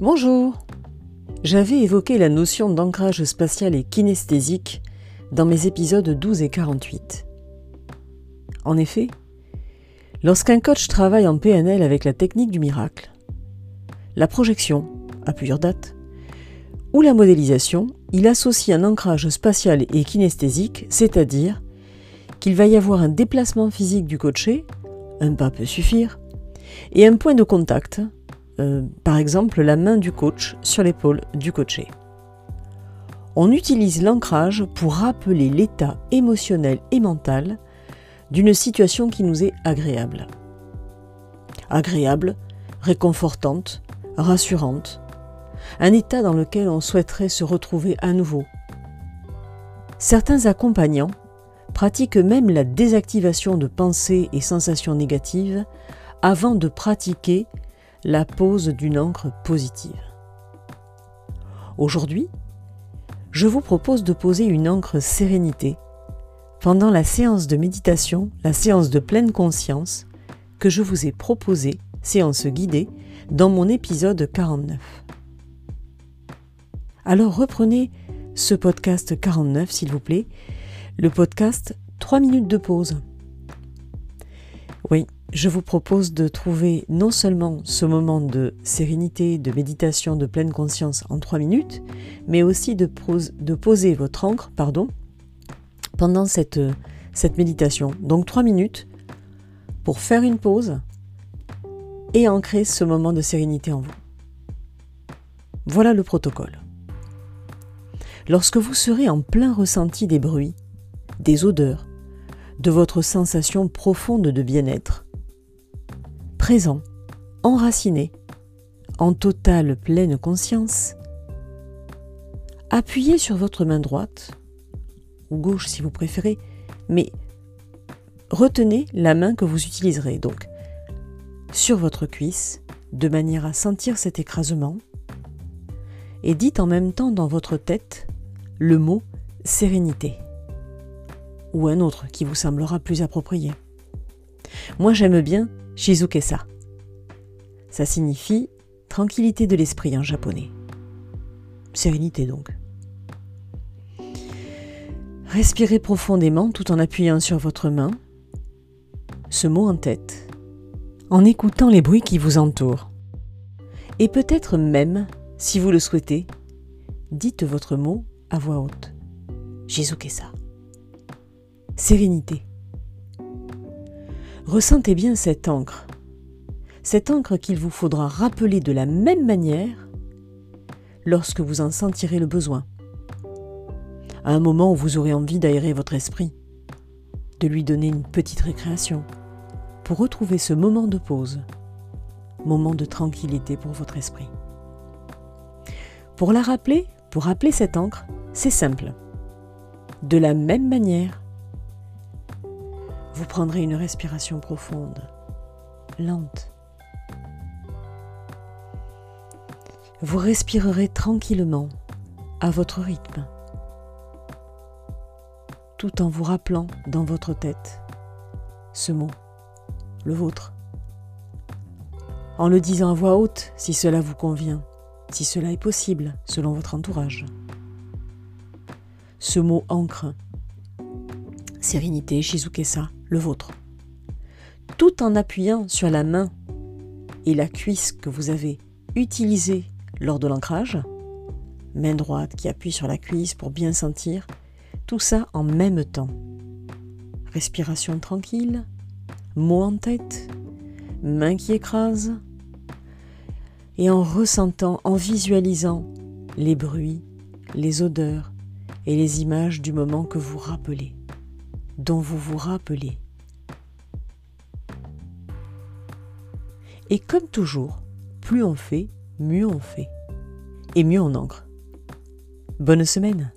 Bonjour J'avais évoqué la notion d'ancrage spatial et kinesthésique dans mes épisodes 12 et 48. En effet, lorsqu'un coach travaille en PNL avec la technique du miracle, la projection, à plusieurs dates, ou la modélisation, il associe un ancrage spatial et kinesthésique, c'est-à-dire qu'il va y avoir un déplacement physique du coaché, un pas peut suffire, et un point de contact, euh, par exemple la main du coach sur l'épaule du coaché. On utilise l'ancrage pour rappeler l'état émotionnel et mental d'une situation qui nous est agréable. Agréable, réconfortante, rassurante, un état dans lequel on souhaiterait se retrouver à nouveau. Certains accompagnants pratiquent même la désactivation de pensées et sensations négatives avant de pratiquer la pose d'une encre positive. Aujourd'hui, je vous propose de poser une encre sérénité pendant la séance de méditation, la séance de pleine conscience que je vous ai proposée, séance guidée, dans mon épisode 49. Alors reprenez ce podcast 49, s'il vous plaît, le podcast 3 minutes de pause. Oui, je vous propose de trouver non seulement ce moment de sérénité, de méditation, de pleine conscience en 3 minutes, mais aussi de, poser votre encre pendant cette, cette méditation. Donc 3 minutes pour faire une pause et ancrer ce moment de sérénité en vous. Voilà le protocole. Lorsque vous serez en plein ressenti des bruits, des odeurs, de votre sensation profonde de bien-être, présent, enraciné, en totale pleine conscience, appuyez sur votre main droite, ou gauche si vous préférez, mais retenez la main que vous utiliserez donc sur votre cuisse de manière à sentir cet écrasement et dites en même temps dans votre tête le mot sérénité ou un autre qui vous semblera plus approprié. Moi j'aime bien Shizukesa. Ça signifie tranquillité de l'esprit en japonais. Sérénité donc. Respirez profondément tout en appuyant sur votre main ce mot en tête, en écoutant les bruits qui vous entourent. Et peut-être même, si vous le souhaitez, dites votre mot à voix haute. Shizukesa sérénité. Ressentez bien cette encre, cette encre qu'il vous faudra rappeler de la même manière lorsque vous en sentirez le besoin, à un moment où vous aurez envie d'aérer votre esprit, de lui donner une petite récréation, pour retrouver ce moment de pause, moment de tranquillité pour votre esprit. Pour la rappeler, pour rappeler cette encre, c'est simple. De la même manière vous prendrez une respiration profonde, lente. Vous respirerez tranquillement, à votre rythme, tout en vous rappelant dans votre tête ce mot, le vôtre, en le disant à voix haute si cela vous convient, si cela est possible selon votre entourage. Ce mot ancre, sérénité, Shizukesa, le vôtre. Tout en appuyant sur la main et la cuisse que vous avez utilisée lors de l'ancrage, main droite qui appuie sur la cuisse pour bien sentir, tout ça en même temps. Respiration tranquille, mots en tête, main qui écrase, et en ressentant, en visualisant les bruits, les odeurs et les images du moment que vous rappelez dont vous vous rappelez. Et comme toujours, plus on fait, mieux on fait. Et mieux on ancre. Bonne semaine